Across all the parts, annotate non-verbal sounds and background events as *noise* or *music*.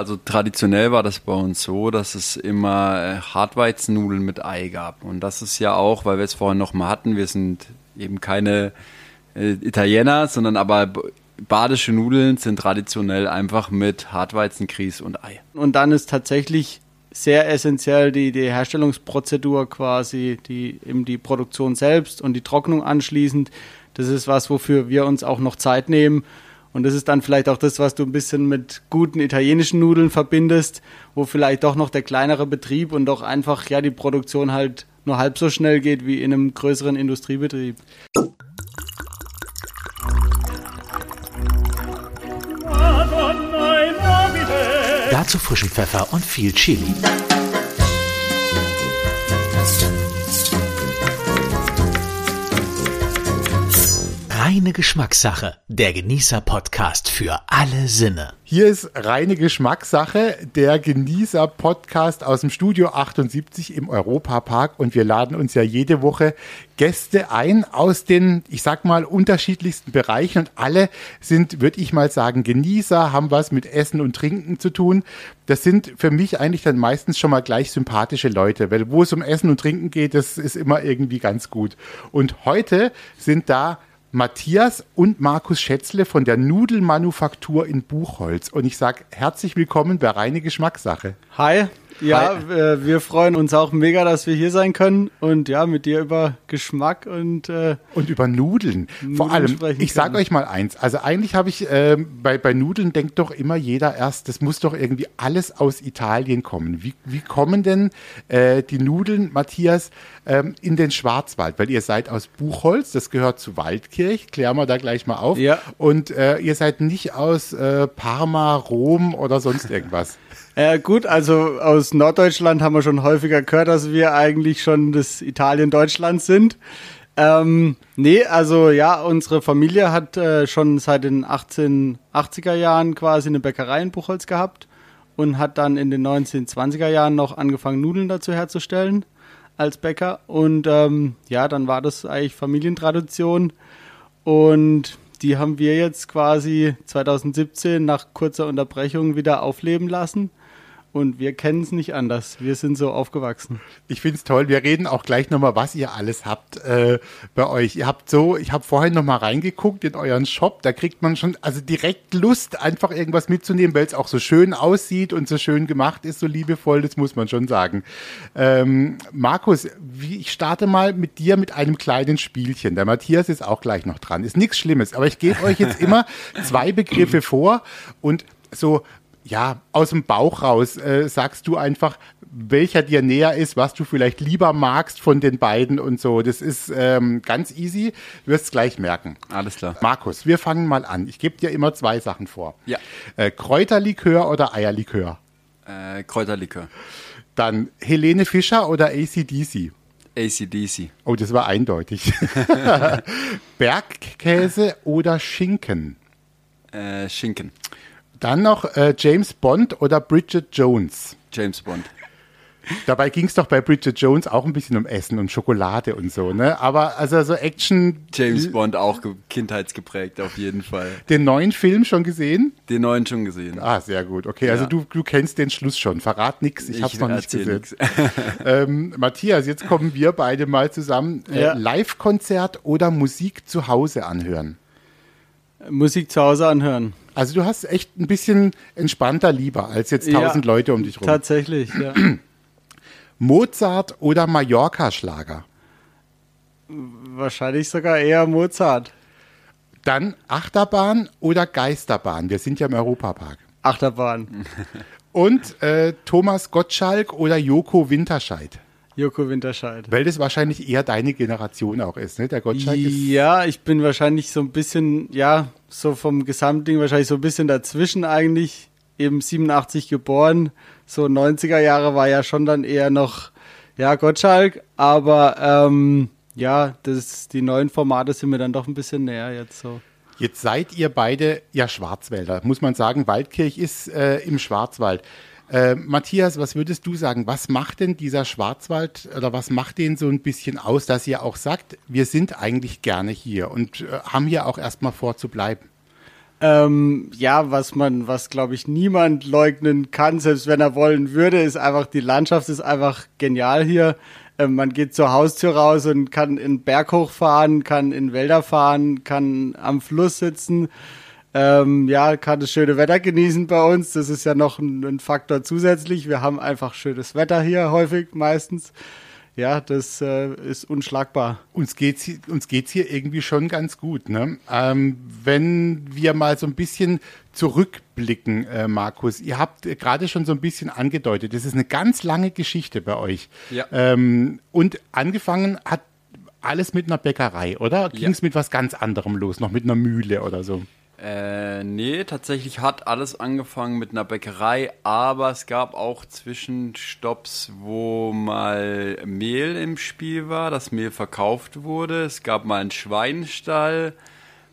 Also traditionell war das bei uns so, dass es immer äh, Hartweizennudeln mit Ei gab. Und das ist ja auch, weil wir es vorhin noch mal hatten, wir sind eben keine äh, Italiener, sondern aber badische Nudeln sind traditionell einfach mit Hartweizen, Grieß und Ei. Und dann ist tatsächlich sehr essentiell die, die Herstellungsprozedur quasi, die eben die Produktion selbst und die Trocknung anschließend. Das ist was, wofür wir uns auch noch Zeit nehmen. Und das ist dann vielleicht auch das, was du ein bisschen mit guten italienischen Nudeln verbindest, wo vielleicht doch noch der kleinere Betrieb und doch einfach ja die Produktion halt nur halb so schnell geht wie in einem größeren Industriebetrieb. Dazu frischen Pfeffer und viel Chili. Reine Geschmackssache, der Genießer-Podcast für alle Sinne. Hier ist reine Geschmackssache, der Genießer-Podcast aus dem Studio 78 im Europapark und wir laden uns ja jede Woche Gäste ein aus den, ich sag mal, unterschiedlichsten Bereichen und alle sind, würde ich mal sagen, Genießer, haben was mit Essen und Trinken zu tun. Das sind für mich eigentlich dann meistens schon mal gleich sympathische Leute, weil wo es um Essen und Trinken geht, das ist immer irgendwie ganz gut. Und heute sind da Matthias und Markus Schätzle von der Nudelmanufaktur in Buchholz. Und ich sage herzlich willkommen bei Reine Geschmackssache. Hi, ja, äh, wir freuen uns auch mega, dass wir hier sein können und ja, mit dir über Geschmack und äh, und über Nudeln. Nudeln Vor allem, ich sage euch mal eins. Also eigentlich habe ich äh, bei bei Nudeln denkt doch immer jeder erst, das muss doch irgendwie alles aus Italien kommen. Wie wie kommen denn äh, die Nudeln, Matthias, ähm, in den Schwarzwald? Weil ihr seid aus Buchholz, das gehört zu Waldkirch. Klären wir da gleich mal auf. Ja. Und äh, ihr seid nicht aus äh, Parma, Rom oder sonst irgendwas. *laughs* Ja, gut, also aus Norddeutschland haben wir schon häufiger gehört, dass wir eigentlich schon das Italien Deutschlands sind. Ähm, nee, also ja, unsere Familie hat äh, schon seit den 1880er Jahren quasi eine Bäckerei in Buchholz gehabt und hat dann in den 1920er Jahren noch angefangen, Nudeln dazu herzustellen als Bäcker. Und ähm, ja, dann war das eigentlich Familientradition. Und die haben wir jetzt quasi 2017 nach kurzer Unterbrechung wieder aufleben lassen. Und wir kennen es nicht anders. Wir sind so aufgewachsen. Ich finde es toll. Wir reden auch gleich nochmal, was ihr alles habt äh, bei euch. Ihr habt so, ich habe vorhin nochmal reingeguckt in euren Shop. Da kriegt man schon also direkt Lust, einfach irgendwas mitzunehmen, weil es auch so schön aussieht und so schön gemacht ist, so liebevoll. Das muss man schon sagen. Ähm, Markus, wie, ich starte mal mit dir mit einem kleinen Spielchen. Der Matthias ist auch gleich noch dran. Ist nichts Schlimmes, aber ich gebe euch jetzt immer *laughs* zwei Begriffe vor und so ja, aus dem Bauch raus äh, sagst du einfach, welcher dir näher ist, was du vielleicht lieber magst von den beiden und so. Das ist ähm, ganz easy. Du wirst es gleich merken. Alles klar. Markus, wir fangen mal an. Ich gebe dir immer zwei Sachen vor. Ja. Äh, Kräuterlikör oder Eierlikör? Äh, Kräuterlikör. Dann Helene Fischer oder ACDC? ACDC. Oh, das war eindeutig. *laughs* *laughs* Bergkäse oder Schinken? Äh, Schinken. Dann noch äh, James Bond oder Bridget Jones. James Bond. Dabei ging es doch bei Bridget Jones auch ein bisschen um Essen und Schokolade und so, ne? Aber also so Action. James Bond auch kindheitsgeprägt auf jeden Fall. Den neuen Film schon gesehen? Den neuen schon gesehen. Ah, sehr gut. Okay, also ja. du, du kennst den Schluss schon. Verrat nichts, ich, ich hab's noch nicht gesehen. *laughs* ähm, Matthias, jetzt kommen wir beide mal zusammen. Äh, ja. Live-Konzert oder Musik zu Hause anhören? Musik zu Hause anhören. Also du hast echt ein bisschen entspannter lieber als jetzt tausend ja, Leute um dich rum. Tatsächlich, ja. *clears throat* Mozart oder Mallorca-Schlager? Wahrscheinlich sogar eher Mozart. Dann Achterbahn oder Geisterbahn? Wir sind ja im Europapark. Achterbahn. Und äh, Thomas Gottschalk oder Joko Winterscheid? Joko Winterscheid. Weil das wahrscheinlich eher deine Generation auch ist, ne? Der Gottschalk ist. Ja, ich bin wahrscheinlich so ein bisschen, ja, so vom Gesamtding wahrscheinlich so ein bisschen dazwischen eigentlich. Eben 87 geboren. So 90er Jahre war ja schon dann eher noch, ja, Gottschalk. Aber ähm, ja, das, die neuen Formate sind mir dann doch ein bisschen näher jetzt so. Jetzt seid ihr beide ja Schwarzwälder, muss man sagen. Waldkirch ist äh, im Schwarzwald. Äh, Matthias, was würdest du sagen? Was macht denn dieser Schwarzwald oder was macht den so ein bisschen aus, dass ihr auch sagt, wir sind eigentlich gerne hier und äh, haben hier auch erstmal vor zu bleiben? Ähm, ja, was man, was glaube ich niemand leugnen kann, selbst wenn er wollen würde, ist einfach die Landschaft ist einfach genial hier. Ähm, man geht zur Haustür raus und kann in Berg hochfahren, kann in Wälder fahren, kann am Fluss sitzen. Ähm, ja, kann das schöne Wetter genießen bei uns. Das ist ja noch ein, ein Faktor zusätzlich. Wir haben einfach schönes Wetter hier häufig meistens ja, das äh, ist unschlagbar. Uns geht's, uns geht's hier irgendwie schon ganz gut. Ne? Ähm, wenn wir mal so ein bisschen zurückblicken, äh, Markus, ihr habt gerade schon so ein bisschen angedeutet, das ist eine ganz lange Geschichte bei euch. Ja. Ähm, und angefangen hat alles mit einer Bäckerei, oder? Ging es ja. mit was ganz anderem los, noch mit einer Mühle oder so? Äh, nee, tatsächlich hat alles angefangen mit einer Bäckerei, aber es gab auch Zwischenstopps, wo mal Mehl im Spiel war, das Mehl verkauft wurde. Es gab mal einen Schweinstall.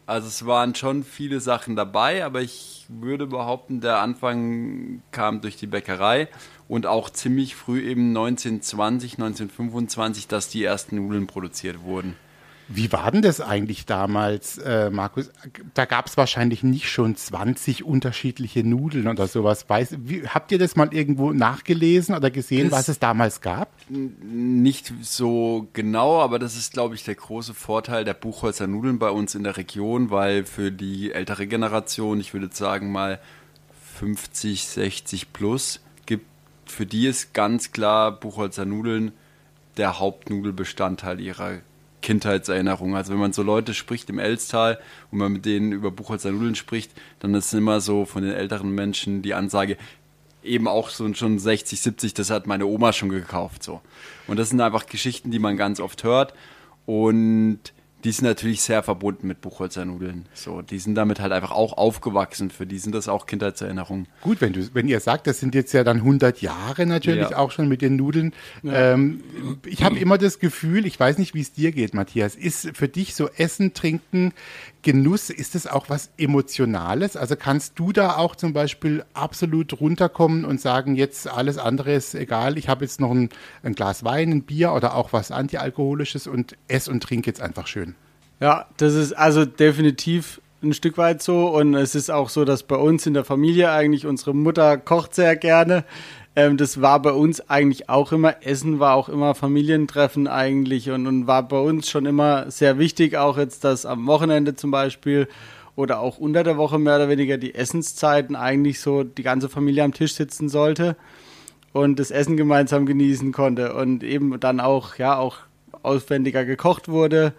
Also es waren schon viele Sachen dabei, aber ich würde behaupten, der Anfang kam durch die Bäckerei und auch ziemlich früh eben 1920, 1925, dass die ersten Nudeln produziert wurden. Wie war denn das eigentlich damals, äh, Markus? Da gab es wahrscheinlich nicht schon 20 unterschiedliche Nudeln oder sowas. Weiß, wie, habt ihr das mal irgendwo nachgelesen oder gesehen, das was es damals gab? Nicht so genau, aber das ist, glaube ich, der große Vorteil der Buchholzer Nudeln bei uns in der Region, weil für die ältere Generation, ich würde sagen mal 50, 60 plus, gibt, für die ist ganz klar Buchholzer Nudeln der Hauptnudelbestandteil ihrer Kindheitserinnerungen. Also wenn man so Leute spricht im Elstal und man mit denen über Buchholzer Nudeln spricht, dann ist immer so von den älteren Menschen die Ansage, eben auch so schon 60, 70, das hat meine Oma schon gekauft. So. Und das sind einfach Geschichten, die man ganz oft hört. Und die sind natürlich sehr verbunden mit Buchholzer Nudeln. So, die sind damit halt einfach auch aufgewachsen. Für die sind das auch Kindheitserinnerungen. Gut, wenn du, wenn ihr sagt, das sind jetzt ja dann 100 Jahre natürlich ja. auch schon mit den Nudeln. Ja. Ähm, ich habe immer das Gefühl, ich weiß nicht, wie es dir geht, Matthias, ist für dich so Essen, Trinken, Genuss, ist es auch was Emotionales? Also kannst du da auch zum Beispiel absolut runterkommen und sagen, jetzt alles andere ist egal, ich habe jetzt noch ein, ein, Glas Wein, ein Bier oder auch was Antialkoholisches und ess und trink jetzt einfach schön? Ja, das ist also definitiv ein Stück weit so und es ist auch so, dass bei uns in der Familie eigentlich unsere Mutter kocht sehr gerne. Ähm, das war bei uns eigentlich auch immer, Essen war auch immer Familientreffen eigentlich und, und war bei uns schon immer sehr wichtig, auch jetzt, dass am Wochenende zum Beispiel oder auch unter der Woche mehr oder weniger die Essenszeiten eigentlich so die ganze Familie am Tisch sitzen sollte und das Essen gemeinsam genießen konnte und eben dann auch, ja, auch aufwendiger gekocht wurde.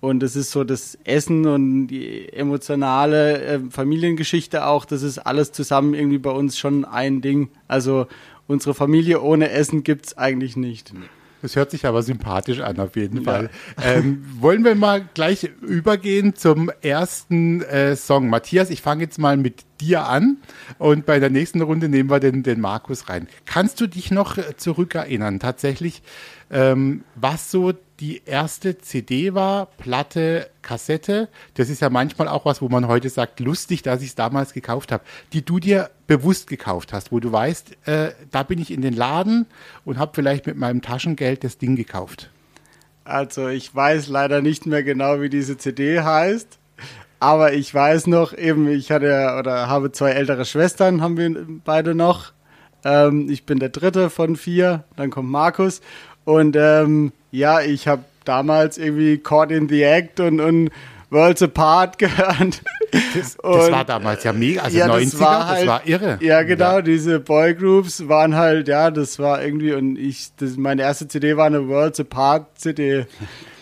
Und es ist so das Essen und die emotionale äh, Familiengeschichte auch, das ist alles zusammen irgendwie bei uns schon ein Ding. Also unsere Familie ohne Essen gibt es eigentlich nicht. Das hört sich aber sympathisch an, auf jeden ja. Fall. Ähm, wollen wir mal gleich übergehen zum ersten äh, Song? Matthias, ich fange jetzt mal mit dir an und bei der nächsten Runde nehmen wir den, den Markus rein. Kannst du dich noch äh, zurückerinnern, tatsächlich, ähm, was so die erste CD war, Platte, Kassette. Das ist ja manchmal auch was, wo man heute sagt, lustig, dass ich es damals gekauft habe, die du dir bewusst gekauft hast, wo du weißt, äh, da bin ich in den Laden und habe vielleicht mit meinem Taschengeld das Ding gekauft. Also ich weiß leider nicht mehr genau, wie diese CD heißt. Aber ich weiß noch, eben, ich hatte oder habe zwei ältere Schwestern, haben wir beide noch. Ähm, ich bin der dritte von vier, dann kommt Markus. Und ähm, ja, ich habe damals irgendwie Caught in the Act und, und Worlds Apart *laughs* gehört. Das, das war damals ja mega, also ja, 90er, das war, halt, das war irre. Ja, genau, ja. diese Boygroups waren halt, ja, das war irgendwie, und ich, das, meine erste CD war eine Worlds Apart CD.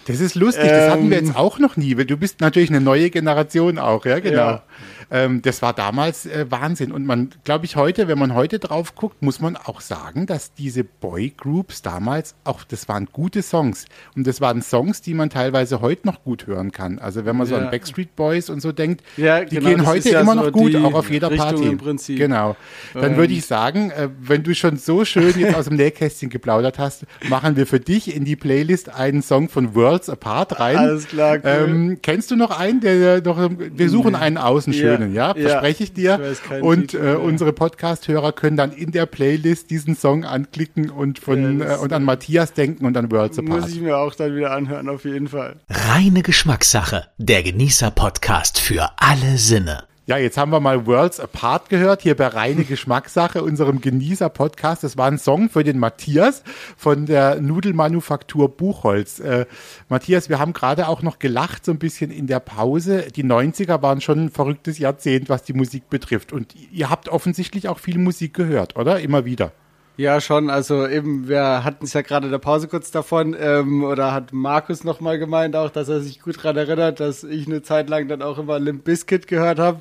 Das ist lustig, ähm, das hatten wir jetzt ähm, auch noch nie, weil du bist natürlich eine neue Generation auch, ja, genau. Ja. Ähm, das war damals äh, Wahnsinn. Und man, glaube ich, heute, wenn man heute drauf guckt, muss man auch sagen, dass diese Boygroups damals auch, das waren gute Songs. Und das waren Songs, die man teilweise heute noch gut hören kann. Also wenn man ja. so an Backstreet Boys und so denkt, ja, die genau, gehen heute ja immer so noch gut, auch auf jeder Richtung Party. Im Prinzip. Genau. Dann ähm. würde ich sagen, äh, wenn du schon so schön jetzt aus dem Nähkästchen geplaudert hast, machen wir für dich in die Playlist einen Song von Worlds Apart rein. Alles klar. Cool. Ähm, kennst du noch einen, der noch, wir suchen einen außen schön können, ja, verspreche ich dir. Ich und äh, unsere Podcast-Hörer können dann in der Playlist diesen Song anklicken und von ja, äh, und an Matthias denken und an Worlds Apart. Muss ich mir auch dann wieder anhören, auf jeden Fall. Reine Geschmackssache, der Genießer-Podcast für alle Sinne. Ja, jetzt haben wir mal Worlds Apart gehört, hier bei Reine *laughs* Geschmackssache, unserem Genießer-Podcast. Das war ein Song für den Matthias von der Nudelmanufaktur Buchholz. Äh, Matthias, wir haben gerade auch noch gelacht, so ein bisschen in der Pause. Die 90er waren schon ein verrücktes Jahrzehnt, was die Musik betrifft. Und ihr habt offensichtlich auch viel Musik gehört, oder? Immer wieder. Ja, schon. Also eben, wir hatten es ja gerade in der Pause kurz davon, ähm, oder hat Markus nochmal gemeint auch, dass er sich gut daran erinnert, dass ich eine Zeit lang dann auch immer Limp Bizkit gehört habe.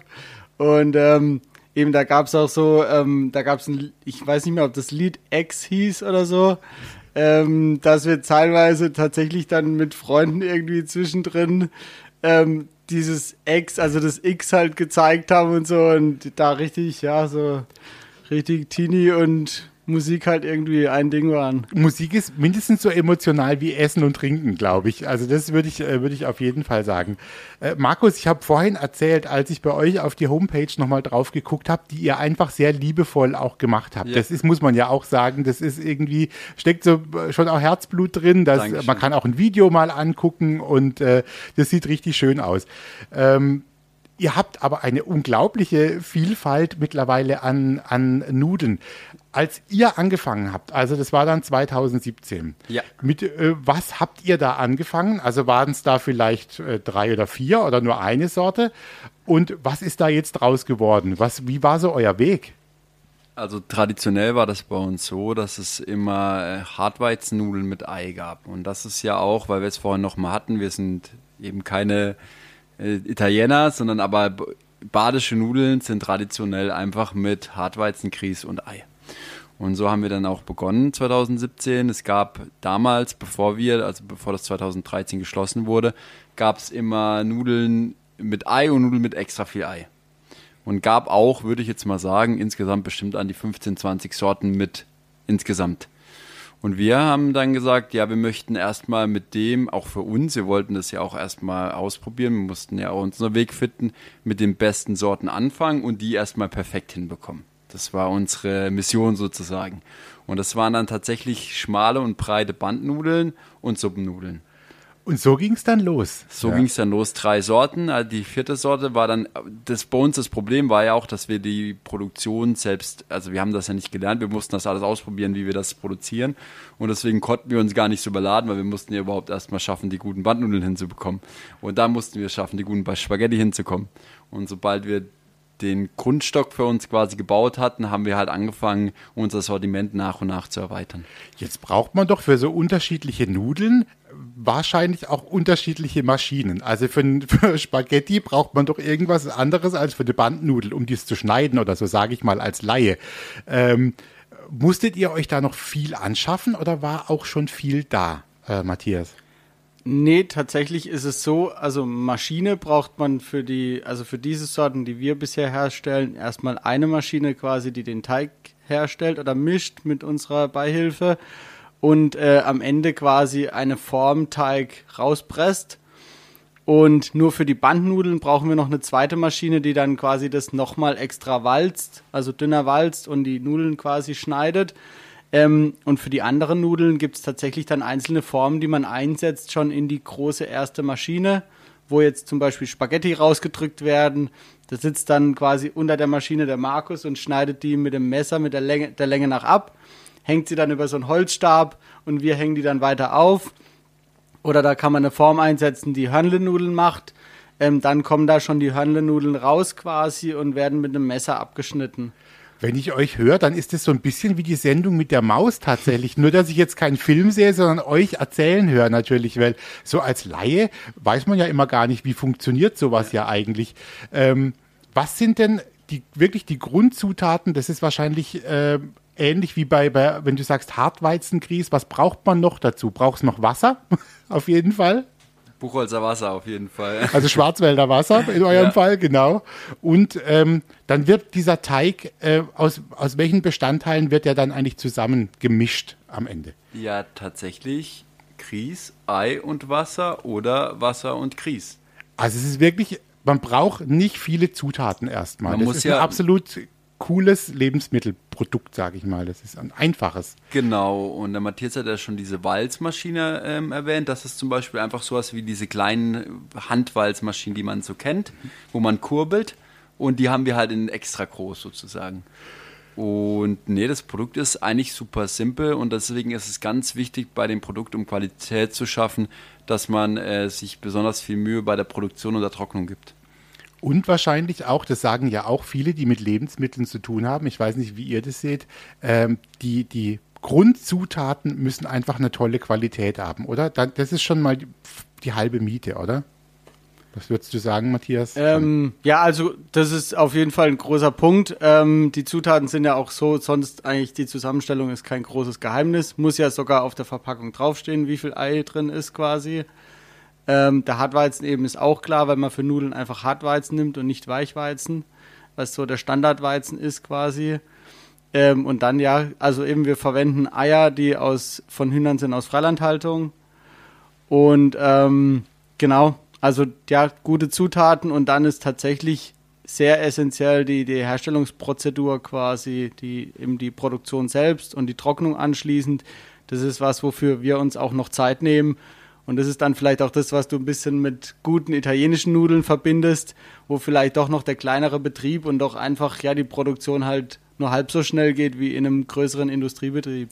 Und ähm, eben da gab es auch so, ähm, da gab es ein, ich weiß nicht mehr, ob das Lied X hieß oder so, ähm, dass wir teilweise tatsächlich dann mit Freunden irgendwie zwischendrin ähm, dieses X, also das X halt gezeigt haben und so und da richtig, ja, so richtig Teenie und Musik halt irgendwie ein Ding waren. Musik ist mindestens so emotional wie Essen und Trinken, glaube ich. Also das würde ich, äh, würde ich auf jeden Fall sagen. Äh, Markus, ich habe vorhin erzählt, als ich bei euch auf die Homepage nochmal drauf geguckt habe, die ihr einfach sehr liebevoll auch gemacht habt. Ja. Das ist, muss man ja auch sagen, das ist irgendwie, steckt so äh, schon auch Herzblut drin. Dass, man kann auch ein Video mal angucken und äh, das sieht richtig schön aus. Ähm, Ihr habt aber eine unglaubliche Vielfalt mittlerweile an, an Nudeln. Als ihr angefangen habt, also das war dann 2017, ja. mit äh, was habt ihr da angefangen? Also waren es da vielleicht äh, drei oder vier oder nur eine Sorte? Und was ist da jetzt draus geworden? Was, wie war so euer Weg? Also traditionell war das bei uns so, dass es immer äh, Hartweizennudeln mit Ei gab. Und das ist ja auch, weil wir es vorhin noch mal hatten, wir sind eben keine äh, Italiener, sondern aber badische Nudeln sind traditionell einfach mit Hartweizen, Grieß und Ei. Und so haben wir dann auch begonnen 2017. Es gab damals, bevor wir, also bevor das 2013 geschlossen wurde, gab es immer Nudeln mit Ei und Nudeln mit extra viel Ei. Und gab auch, würde ich jetzt mal sagen, insgesamt bestimmt an die 15, 20 Sorten mit insgesamt. Und wir haben dann gesagt, ja, wir möchten erstmal mit dem, auch für uns, wir wollten das ja auch erstmal ausprobieren, wir mussten ja auch unseren Weg finden, mit den besten Sorten anfangen und die erstmal perfekt hinbekommen. Das war unsere Mission sozusagen. Und das waren dann tatsächlich schmale und breite Bandnudeln und Suppennudeln. Und so ging es dann los. So ja. ging es dann los. Drei Sorten. Also die vierte Sorte war dann, das bei uns das Problem war ja auch, dass wir die Produktion selbst, also wir haben das ja nicht gelernt, wir mussten das alles ausprobieren, wie wir das produzieren. Und deswegen konnten wir uns gar nicht so überladen, weil wir mussten ja überhaupt erstmal schaffen, die guten Bandnudeln hinzubekommen. Und da mussten wir schaffen, die guten Spaghetti hinzukommen. Und sobald wir den Grundstock für uns quasi gebaut hatten, haben wir halt angefangen, unser Sortiment nach und nach zu erweitern. Jetzt braucht man doch für so unterschiedliche Nudeln wahrscheinlich auch unterschiedliche Maschinen. Also für, *laughs* für, Spaghetti braucht man doch irgendwas anderes als für eine Bandnudel, um dies zu schneiden oder so, sage ich mal als Laie. Ähm, musstet ihr euch da noch viel anschaffen oder war auch schon viel da, äh, Matthias? Nee, tatsächlich ist es so, also Maschine braucht man für die, also für diese Sorten, die wir bisher herstellen, erstmal eine Maschine quasi, die den Teig herstellt oder mischt mit unserer Beihilfe und äh, am Ende quasi eine Formteig rauspresst. Und nur für die Bandnudeln brauchen wir noch eine zweite Maschine, die dann quasi das nochmal extra walzt, also dünner walzt und die Nudeln quasi schneidet. Ähm, und für die anderen Nudeln gibt es tatsächlich dann einzelne Formen, die man einsetzt, schon in die große erste Maschine, wo jetzt zum Beispiel Spaghetti rausgedrückt werden. Da sitzt dann quasi unter der Maschine der Markus und schneidet die mit dem Messer mit der Länge, der Länge nach ab, hängt sie dann über so einen Holzstab und wir hängen die dann weiter auf. Oder da kann man eine Form einsetzen, die Hörnle-Nudeln macht. Ähm, dann kommen da schon die Hörnle-Nudeln raus quasi und werden mit einem Messer abgeschnitten. Wenn ich euch höre, dann ist es so ein bisschen wie die Sendung mit der Maus tatsächlich. Nur, dass ich jetzt keinen Film sehe, sondern euch erzählen höre natürlich, weil so als Laie weiß man ja immer gar nicht, wie funktioniert sowas ja eigentlich. Ähm, was sind denn die, wirklich die Grundzutaten? Das ist wahrscheinlich äh, ähnlich wie bei, bei, wenn du sagst Hartweizengrieß. Was braucht man noch dazu? Brauchst noch Wasser? *laughs* Auf jeden Fall. Buchholzer Wasser auf jeden Fall. *laughs* Also Schwarzwälder Wasser in eurem ja. Fall, genau. Und ähm, dann wird dieser Teig, äh, aus, aus welchen Bestandteilen wird der dann eigentlich zusammen gemischt am Ende? Ja, tatsächlich Grieß, Ei und Wasser oder Wasser und Grieß. Also es ist wirklich, man braucht nicht viele Zutaten erstmal. Man das muss ist ja absolut cooles Lebensmittelprodukt, sage ich mal. Das ist ein einfaches. Genau, und der Matthias hat ja schon diese Walzmaschine ähm, erwähnt. Das ist zum Beispiel einfach sowas wie diese kleinen Handwalzmaschinen, die man so kennt, wo man kurbelt. Und die haben wir halt in extra groß sozusagen. Und nee, das Produkt ist eigentlich super simpel und deswegen ist es ganz wichtig bei dem Produkt, um Qualität zu schaffen, dass man äh, sich besonders viel Mühe bei der Produktion und der Trocknung gibt. Und wahrscheinlich auch, das sagen ja auch viele, die mit Lebensmitteln zu tun haben, ich weiß nicht, wie ihr das seht, ähm, die, die Grundzutaten müssen einfach eine tolle Qualität haben, oder? Das ist schon mal die, die halbe Miete, oder? Was würdest du sagen, Matthias? Ähm, ja, also das ist auf jeden Fall ein großer Punkt. Ähm, die Zutaten sind ja auch so, sonst eigentlich die Zusammenstellung ist kein großes Geheimnis. Muss ja sogar auf der Verpackung draufstehen, wie viel Ei drin ist quasi. Ähm, der Hartweizen eben ist auch klar, weil man für Nudeln einfach Hartweizen nimmt und nicht Weichweizen, was so der Standardweizen ist quasi. Ähm, und dann ja, also eben wir verwenden Eier, die aus von Hühnern sind aus Freilandhaltung. Und ähm, genau, also ja, gute Zutaten und dann ist tatsächlich sehr essentiell die, die Herstellungsprozedur quasi, die eben die Produktion selbst und die Trocknung anschließend. Das ist was, wofür wir uns auch noch Zeit nehmen. Und das ist dann vielleicht auch das, was du ein bisschen mit guten italienischen Nudeln verbindest, wo vielleicht doch noch der kleinere Betrieb und doch einfach ja die Produktion halt nur halb so schnell geht wie in einem größeren Industriebetrieb.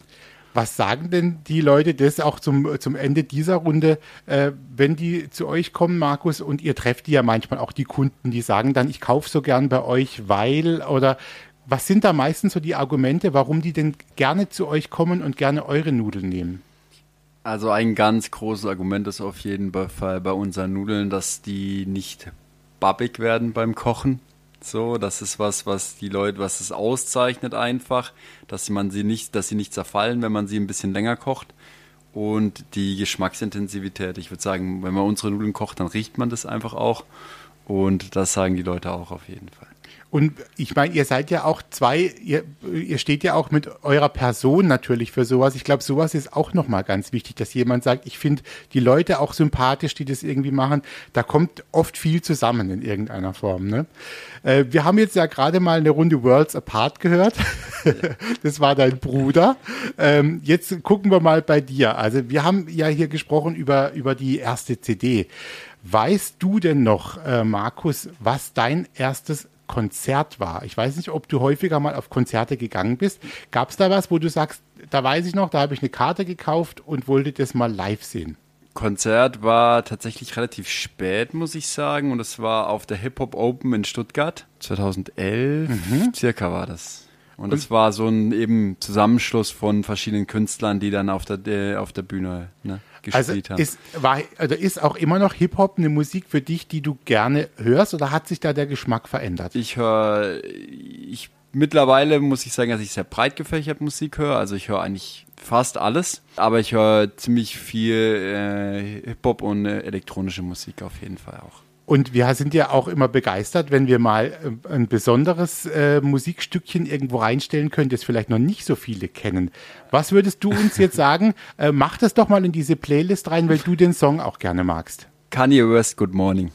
Was sagen denn die Leute das auch zum, zum Ende dieser Runde, äh, wenn die zu euch kommen, Markus, und ihr trefft die ja manchmal auch die Kunden, die sagen dann, ich kaufe so gern bei euch, weil oder was sind da meistens so die Argumente, warum die denn gerne zu euch kommen und gerne eure Nudeln nehmen? Also ein ganz großes Argument ist auf jeden Fall bei unseren Nudeln, dass die nicht babbig werden beim Kochen. So, das ist was, was die Leute, was es auszeichnet einfach, dass man sie nicht, dass sie nicht zerfallen, wenn man sie ein bisschen länger kocht. Und die Geschmacksintensivität. Ich würde sagen, wenn man unsere Nudeln kocht, dann riecht man das einfach auch. Und das sagen die Leute auch auf jeden Fall. Und ich meine, ihr seid ja auch zwei, ihr, ihr steht ja auch mit eurer Person natürlich für sowas. Ich glaube, sowas ist auch nochmal ganz wichtig, dass jemand sagt, ich finde die Leute auch sympathisch, die das irgendwie machen. Da kommt oft viel zusammen in irgendeiner Form. Ne? Äh, wir haben jetzt ja gerade mal eine Runde Worlds Apart gehört. *laughs* das war dein Bruder. Ähm, jetzt gucken wir mal bei dir. Also wir haben ja hier gesprochen über, über die erste CD. Weißt du denn noch, äh, Markus, was dein erstes Konzert war. Ich weiß nicht, ob du häufiger mal auf Konzerte gegangen bist. Gab es da was, wo du sagst, da weiß ich noch, da habe ich eine Karte gekauft und wollte das mal live sehen? Konzert war tatsächlich relativ spät, muss ich sagen. Und es war auf der Hip Hop Open in Stuttgart. 2011 mhm. circa war das. Und es war so ein eben Zusammenschluss von verschiedenen Künstlern, die dann auf der, auf der Bühne ne, gespielt also haben. Ist, war, also ist auch immer noch Hip-Hop eine Musik für dich, die du gerne hörst oder hat sich da der Geschmack verändert? Ich höre, ich mittlerweile muss ich sagen, dass ich sehr breit gefächert Musik höre. Also ich höre eigentlich fast alles, aber ich höre ziemlich viel äh, Hip-Hop und äh, elektronische Musik auf jeden Fall auch. Und wir sind ja auch immer begeistert, wenn wir mal äh, ein besonderes äh, Musikstückchen irgendwo reinstellen können, das vielleicht noch nicht so viele kennen. Was würdest du uns jetzt *laughs* sagen? Äh, mach das doch mal in diese Playlist rein, weil du den Song auch gerne magst. Kanye West, Good Morning.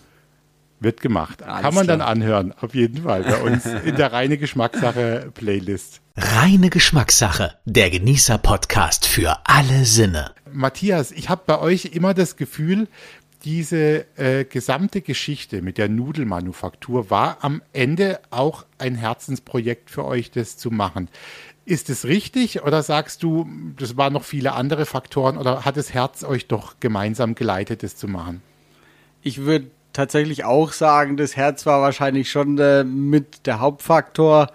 Wird gemacht. Alles Kann man klar. dann anhören, auf jeden Fall, bei uns in der reine Geschmackssache Playlist. Reine Geschmackssache, der Genießer-Podcast für alle Sinne. Matthias, ich habe bei euch immer das Gefühl, diese äh, gesamte Geschichte mit der Nudelmanufaktur war am Ende auch ein Herzensprojekt für euch, das zu machen. Ist es richtig oder sagst du, das waren noch viele andere Faktoren oder hat das Herz euch doch gemeinsam geleitet, das zu machen? Ich würde tatsächlich auch sagen, das Herz war wahrscheinlich schon äh, mit der Hauptfaktor.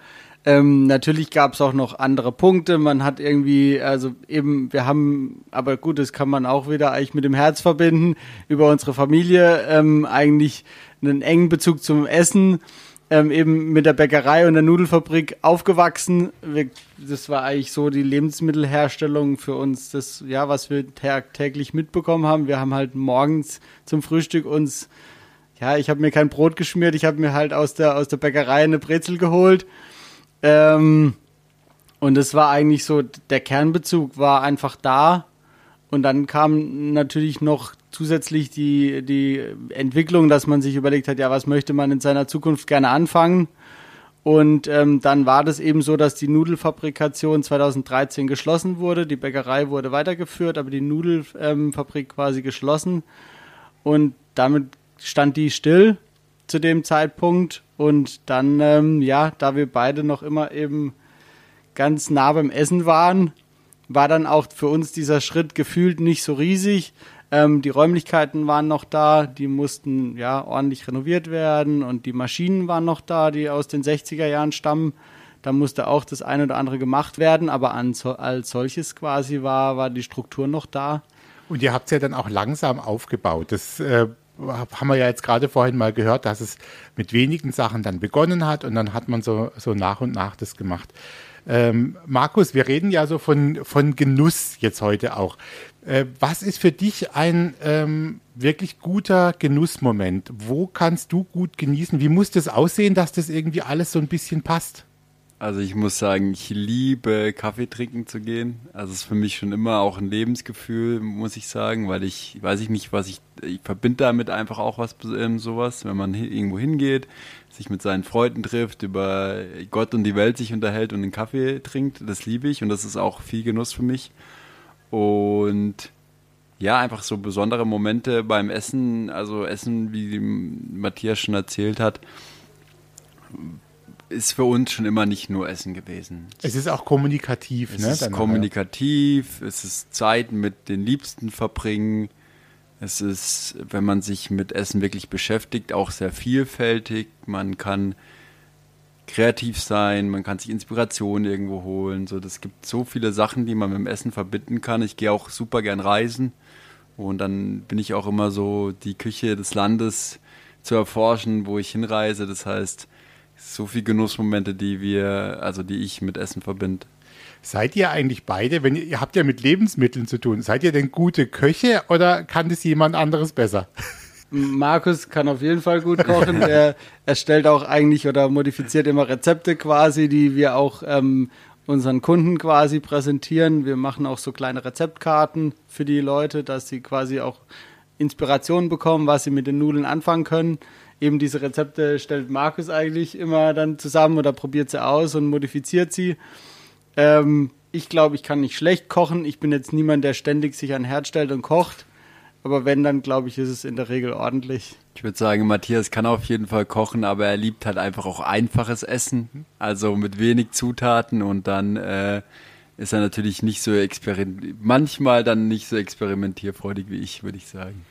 Ähm, natürlich gab es auch noch andere Punkte. Man hat irgendwie, also eben, wir haben, aber gut, das kann man auch wieder eigentlich mit dem Herz verbinden, über unsere Familie ähm, eigentlich einen engen Bezug zum Essen, ähm, eben mit der Bäckerei und der Nudelfabrik aufgewachsen. Wir, das war eigentlich so die Lebensmittelherstellung für uns, das, ja, was wir täglich mitbekommen haben. Wir haben halt morgens zum Frühstück uns, ja, ich habe mir kein Brot geschmiert, ich habe mir halt aus der, aus der Bäckerei eine Brezel geholt ähm, und es war eigentlich so, der Kernbezug war einfach da. Und dann kam natürlich noch zusätzlich die, die Entwicklung, dass man sich überlegt hat, ja, was möchte man in seiner Zukunft gerne anfangen. Und ähm, dann war das eben so, dass die Nudelfabrikation 2013 geschlossen wurde. Die Bäckerei wurde weitergeführt, aber die Nudelfabrik ähm, quasi geschlossen. Und damit stand die still zu dem Zeitpunkt. Und dann, ähm, ja, da wir beide noch immer eben ganz nah beim Essen waren, war dann auch für uns dieser Schritt gefühlt nicht so riesig. Ähm, die Räumlichkeiten waren noch da, die mussten ja ordentlich renoviert werden und die Maschinen waren noch da, die aus den 60er Jahren stammen. Da musste auch das eine oder andere gemacht werden, aber an, als solches quasi war, war die Struktur noch da. Und ihr habt es ja dann auch langsam aufgebaut. Das äh, haben wir ja jetzt gerade vorhin mal gehört, dass es mit wenigen Sachen dann begonnen hat und dann hat man so, so nach und nach das gemacht. Ähm, Markus, wir reden ja so von, von Genuss jetzt heute auch. Äh, was ist für dich ein ähm, wirklich guter Genussmoment? Wo kannst du gut genießen? Wie muss das aussehen, dass das irgendwie alles so ein bisschen passt? Also ich muss sagen, ich liebe Kaffee trinken zu gehen. Also es ist für mich schon immer auch ein Lebensgefühl, muss ich sagen, weil ich weiß ich nicht, was ich ich verbinde damit einfach auch was ähm, sowas, wenn man irgendwo hingeht, sich mit seinen Freunden trifft, über Gott und die Welt sich unterhält und einen Kaffee trinkt, das liebe ich und das ist auch viel Genuss für mich. Und ja, einfach so besondere Momente beim Essen, also Essen, wie Matthias schon erzählt hat, ist für uns schon immer nicht nur Essen gewesen. Es ist auch kommunikativ. Es ne, ist kommunikativ, es ist Zeit mit den Liebsten verbringen. Es ist, wenn man sich mit Essen wirklich beschäftigt, auch sehr vielfältig. Man kann kreativ sein, man kann sich Inspiration irgendwo holen. So, das gibt so viele Sachen, die man mit dem Essen verbinden kann. Ich gehe auch super gern reisen und dann bin ich auch immer so, die Küche des Landes zu erforschen, wo ich hinreise. Das heißt, so viele Genussmomente, die wir, also die ich mit Essen verbinde. Seid ihr eigentlich beide, wenn ihr, ihr habt ja mit Lebensmitteln zu tun, seid ihr denn gute Köche oder kann das jemand anderes besser? Markus kann auf jeden Fall gut kochen. *laughs* er erstellt auch eigentlich oder modifiziert immer Rezepte quasi, die wir auch ähm, unseren Kunden quasi präsentieren. Wir machen auch so kleine Rezeptkarten für die Leute, dass sie quasi auch Inspiration bekommen, was sie mit den Nudeln anfangen können eben diese Rezepte stellt Markus eigentlich immer dann zusammen oder probiert sie aus und modifiziert sie. Ähm, ich glaube, ich kann nicht schlecht kochen. Ich bin jetzt niemand, der ständig sich an Herd stellt und kocht. Aber wenn, dann glaube ich, ist es in der Regel ordentlich. Ich würde sagen, Matthias kann auf jeden Fall kochen, aber er liebt halt einfach auch einfaches Essen. Also mit wenig Zutaten und dann äh, ist er natürlich nicht so experiment manchmal dann nicht so experimentierfreudig wie ich, würde ich sagen.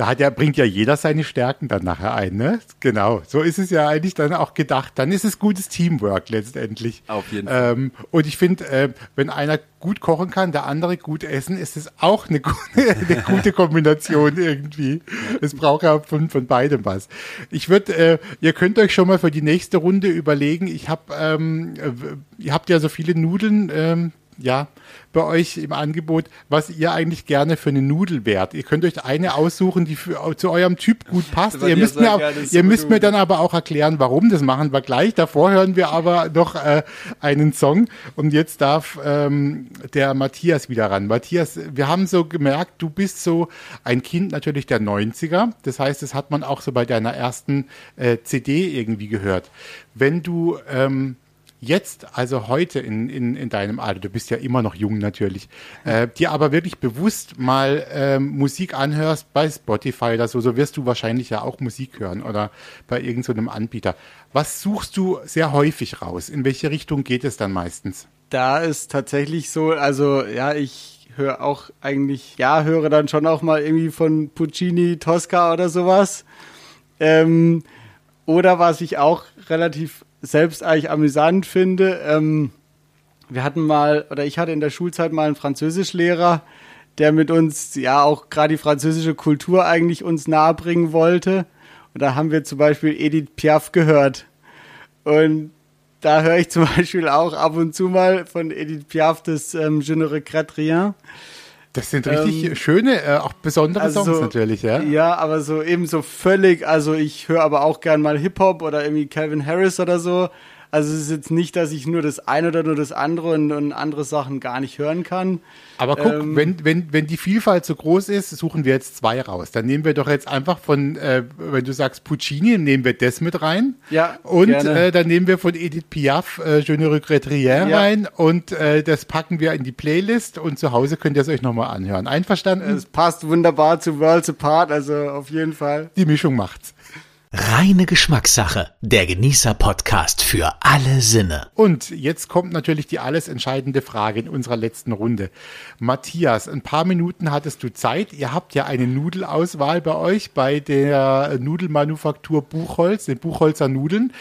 Da hat ja, bringt ja jeder seine Stärken dann nachher ein, ne? Genau. So ist es ja eigentlich dann auch gedacht. Dann ist es gutes Teamwork letztendlich. Auf jeden Fall. Ähm, und ich finde, äh, wenn einer gut kochen kann, der andere gut essen, ist es auch eine, gute, *laughs* eine gute Kombination irgendwie. Es braucht ja von, von beidem was. Ich würde, äh, ihr könnt euch schon mal für die nächste Runde überlegen. Ich habe, ähm, äh, ihr habt ja so viele Nudeln, ähm, ja, bei euch im Angebot, was ihr eigentlich gerne für eine Nudel wärt. Ihr könnt euch eine aussuchen, die für, zu eurem Typ gut passt. Ihr müsst, mir, ihr müsst mir dann aber auch erklären, warum. Das machen wir gleich. Davor hören wir aber noch äh, einen Song. Und jetzt darf ähm, der Matthias wieder ran. Matthias, wir haben so gemerkt, du bist so ein Kind natürlich der 90er. Das heißt, das hat man auch so bei deiner ersten äh, CD irgendwie gehört. Wenn du ähm, jetzt, also heute in, in, in deinem Alter, du bist ja immer noch jung natürlich, äh, dir aber wirklich bewusst mal ähm, Musik anhörst bei Spotify oder so, so wirst du wahrscheinlich ja auch Musik hören oder bei irgendeinem so Anbieter. Was suchst du sehr häufig raus? In welche Richtung geht es dann meistens? Da ist tatsächlich so, also ja, ich höre auch eigentlich, ja, höre dann schon auch mal irgendwie von Puccini, Tosca oder sowas. Ähm, oder was ich auch relativ selbst eigentlich amüsant finde. Ähm, wir hatten mal, oder ich hatte in der Schulzeit mal einen Französischlehrer, der mit uns ja auch gerade die französische Kultur eigentlich uns nahebringen wollte. Und da haben wir zum Beispiel Edith Piaf gehört. Und da höre ich zum *laughs* Beispiel auch ab und zu mal von Edith Piaf das ähm, Je ne regrette rien. Das sind richtig ähm, schöne, äh, auch besondere also Songs natürlich, ja. Ja, aber so eben so völlig, also ich höre aber auch gern mal Hip-Hop oder irgendwie Calvin Harris oder so. Also es ist jetzt nicht, dass ich nur das eine oder nur das andere und, und andere Sachen gar nicht hören kann. Aber guck, ähm, wenn, wenn, wenn die Vielfalt so groß ist, suchen wir jetzt zwei raus. Dann nehmen wir doch jetzt einfach von, äh, wenn du sagst Puccini, nehmen wir das mit rein. Ja. Und äh, dann nehmen wir von Edith Piaf äh, Je ne regrette rien ja. rein und äh, das packen wir in die Playlist und zu Hause könnt ihr es euch nochmal anhören. Einverstanden? Es passt wunderbar zu Worlds Apart, also auf jeden Fall. Die Mischung macht's. Reine Geschmackssache. Der Genießer-Podcast für alle Sinne. Und jetzt kommt natürlich die alles entscheidende Frage in unserer letzten Runde. Matthias, ein paar Minuten hattest du Zeit. Ihr habt ja eine Nudelauswahl bei euch bei der Nudelmanufaktur Buchholz, den Buchholzer Nudeln.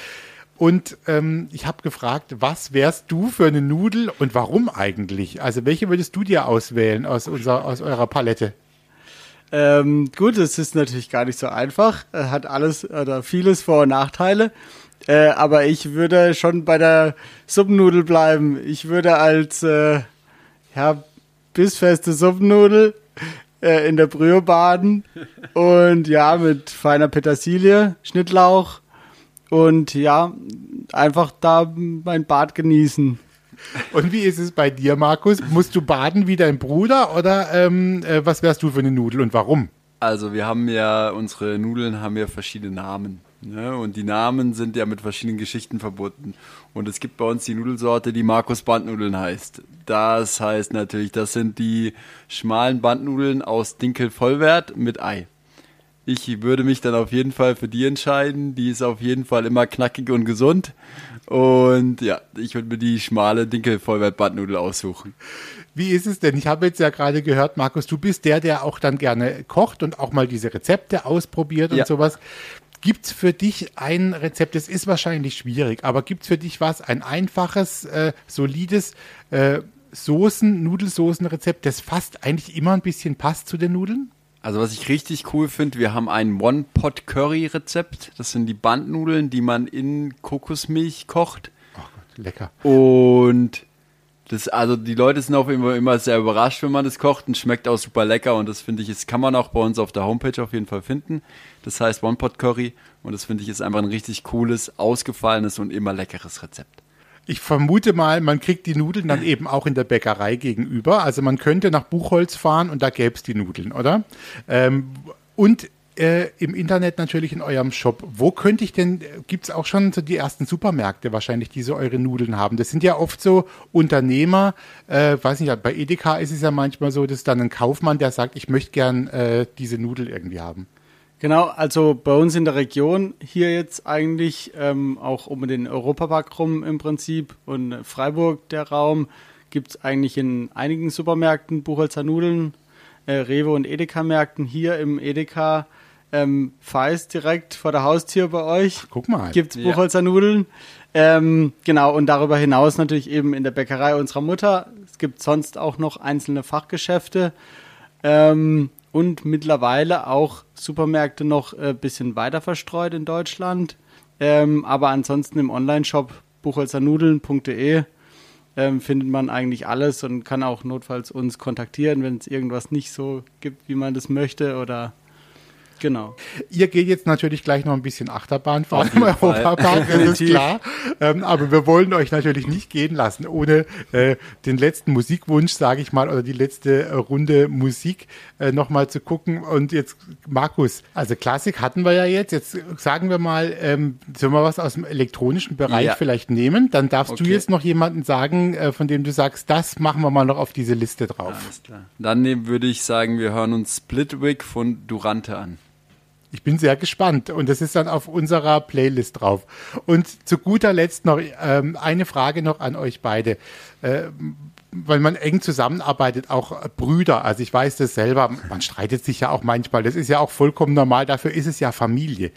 Und ähm, ich habe gefragt, was wärst du für eine Nudel und warum eigentlich? Also welche würdest du dir auswählen aus, unserer, aus eurer Palette? Ähm, gut, es ist natürlich gar nicht so einfach. Hat alles oder vieles Vor- und Nachteile. Äh, aber ich würde schon bei der Suppennudel bleiben. Ich würde als äh, ja, bissfeste Suppennudel äh, in der Brühe baden und ja, mit feiner Petersilie, Schnittlauch und ja, einfach da mein Bad genießen. Und wie ist es bei dir, Markus? Musst du baden wie dein Bruder oder ähm, äh, was wärst du für eine Nudel und warum? Also wir haben ja, unsere Nudeln haben ja verschiedene Namen. Ne? Und die Namen sind ja mit verschiedenen Geschichten verbunden. Und es gibt bei uns die Nudelsorte, die Markus Bandnudeln heißt. Das heißt natürlich, das sind die schmalen Bandnudeln aus Dinkelvollwert mit Ei. Ich würde mich dann auf jeden Fall für die entscheiden. Die ist auf jeden Fall immer knackig und gesund. Und ja, ich würde mir die schmale Dinkel-Vollwert-Bandnudel aussuchen. Wie ist es denn? Ich habe jetzt ja gerade gehört, Markus, du bist der, der auch dann gerne kocht und auch mal diese Rezepte ausprobiert und Ja. sowas. Gibt's für dich ein Rezept, das ist wahrscheinlich schwierig, aber gibt's für dich was, ein einfaches, äh, solides äh, Soßen, Nudelsoßenrezept, das fast eigentlich immer ein bisschen passt zu den Nudeln? Also was ich richtig cool finde, wir haben ein One-Pot-Curry-Rezept. Das sind die Bandnudeln, die man in Kokosmilch kocht. Ach Gott, lecker. Und das, also die Leute sind auch immer, immer sehr überrascht, wenn man das kocht und schmeckt auch super lecker. Und das finde ich, das kann man auch bei uns auf der Homepage auf jeden Fall finden. Das heißt One Pot Curry. Und das finde ich ist einfach ein richtig cooles, ausgefallenes und immer leckeres Rezept. Ich vermute mal, man kriegt die Nudeln dann eben auch in der Bäckerei gegenüber. Also man könnte nach Buchholz fahren und da gäbe es die Nudeln, oder? Ähm, und äh, im Internet natürlich in eurem Shop. Wo könnte ich denn, gibt es auch schon so die ersten Supermärkte wahrscheinlich, die so eure Nudeln haben? Das sind ja oft so Unternehmer, äh, weiß nicht, bei Edeka ist es ja manchmal so, dass dann ein Kaufmann, der sagt, ich möchte gern äh, diese Nudel irgendwie haben. Genau, also bei uns in der Region hier jetzt eigentlich ähm, auch um den Europapark rum im Prinzip und Freiburg der Raum gibt es eigentlich in einigen Supermärkten Buchholzer Nudeln, äh, Rewe und Edeka-Märkten. Hier im Edeka ähm, Feist direkt vor der Haustür bei euch Guck mal. gibt es Ja. Buchholzer Nudeln. Ähm, genau, und darüber hinaus natürlich eben in der Bäckerei unserer Mutter. Es gibt sonst auch noch einzelne Fachgeschäfte. Ähm, und mittlerweile auch Supermärkte noch ein äh, bisschen weiter verstreut in Deutschland. Ähm, aber ansonsten im Online-Shop buchholzernudeln.de ähm, findet man eigentlich alles und kann auch notfalls uns kontaktieren, wenn es irgendwas nicht so gibt, wie man das möchte oder genau. Ihr geht jetzt natürlich gleich noch ein bisschen Achterbahn fahren Auf im. Europapark, das ist klar. Ähm, aber wir wollen euch natürlich nicht gehen lassen, ohne äh, den letzten Musikwunsch, sage ich mal, oder die letzte äh, Runde Musik äh, nochmal zu gucken. Und jetzt, Markus, also Klassik hatten wir ja jetzt. Jetzt sagen wir mal, ähm, sollen wir was aus dem elektronischen Bereich Ja. vielleicht nehmen? Dann darfst du Okay. jetzt noch jemanden sagen, äh, von dem du sagst, das machen wir mal noch auf diese Liste drauf. Alles klar. Dann würde ich sagen, wir hören uns Splitwick von Durante an. Ich bin sehr gespannt und das ist dann auf unserer Playlist drauf. Und zu guter Letzt noch ähm, eine Frage noch an euch beide. Äh, weil man eng zusammenarbeitet, auch Brüder. Also ich weiß das selber, man streitet sich ja auch manchmal. Das ist ja auch vollkommen normal, dafür ist es ja Familie.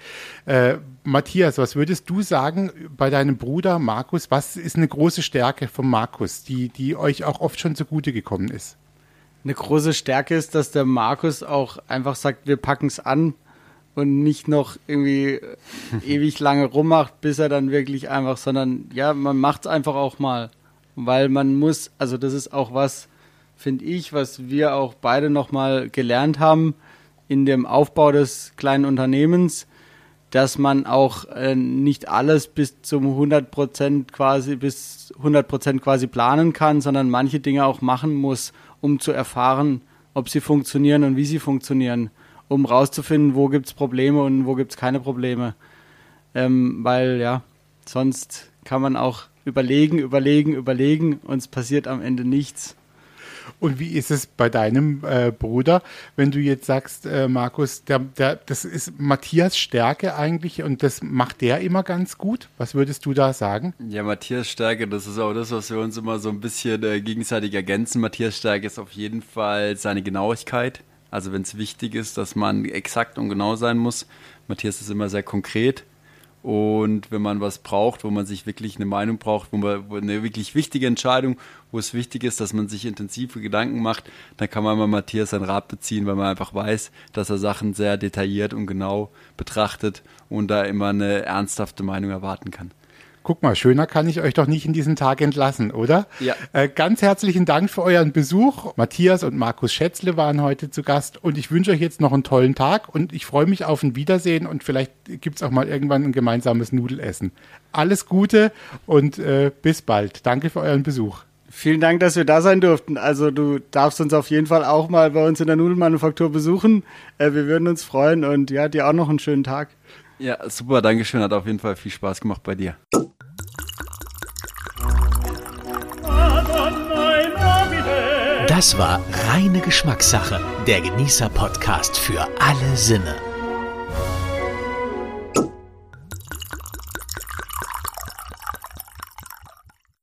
Äh, Matthias, was würdest du sagen bei deinem Bruder Markus? Was ist eine große Stärke von Markus, die, die euch auch oft schon zugute gekommen ist? Eine große Stärke ist, dass der Markus auch einfach sagt, wir packen es an und nicht noch irgendwie äh, ewig lange rummacht, bis er dann wirklich einfach, sondern ja, man macht es einfach auch mal. Weil man muss, also das ist auch was, finde ich, was wir auch beide nochmal gelernt haben in dem Aufbau des kleinen Unternehmens, dass man auch äh, nicht alles bis zum 100% quasi, bis 100% quasi planen kann, sondern manche Dinge auch machen muss, um zu erfahren, ob sie funktionieren und wie sie funktionieren, um rauszufinden, wo gibt's Probleme und wo gibt's keine Probleme. Ähm, weil ja, sonst kann man auch überlegen, überlegen, überlegen und es passiert am Ende nichts. Und wie ist es bei deinem äh, Bruder, wenn du jetzt sagst, äh, Markus, der, der, das ist Matthias Stärke eigentlich und das macht der immer ganz gut? Was würdest du da sagen? Ja, Matthias Stärke, das ist auch das, was wir uns immer so ein bisschen äh, gegenseitig ergänzen. Matthias Stärke ist auf jeden Fall seine Genauigkeit. Also wenn es wichtig ist, dass man exakt und genau sein muss. Matthias ist immer sehr konkret. Und wenn man was braucht, wo man sich wirklich eine Meinung braucht, wo man wo eine wirklich wichtige Entscheidung, wo es wichtig ist, dass man sich intensive Gedanken macht, dann kann man mal Matthias sein Rat beziehen, weil man einfach weiß, dass er Sachen sehr detailliert und genau betrachtet und da immer eine ernsthafte Meinung erwarten kann. Guck mal, schöner kann ich euch doch nicht in diesen Tag entlassen, oder? Ja. Äh, ganz herzlichen Dank für euren Besuch. Matthias und Markus Schätzle waren heute zu Gast und ich wünsche euch jetzt noch einen tollen Tag und ich freue mich auf ein Wiedersehen und vielleicht gibt es auch mal irgendwann ein gemeinsames Nudelessen. Alles Gute und äh, bis bald. Danke für euren Besuch. Vielen Dank, dass wir da sein durften. Also du darfst uns auf jeden Fall auch mal bei uns in der Nudelmanufaktur besuchen. Äh, wir würden uns freuen und ja, dir auch noch einen schönen Tag. Ja, super, Dankeschön. Hat auf jeden Fall viel Spaß gemacht bei dir. Das war reine Geschmackssache, der Genießer-Podcast für alle Sinne.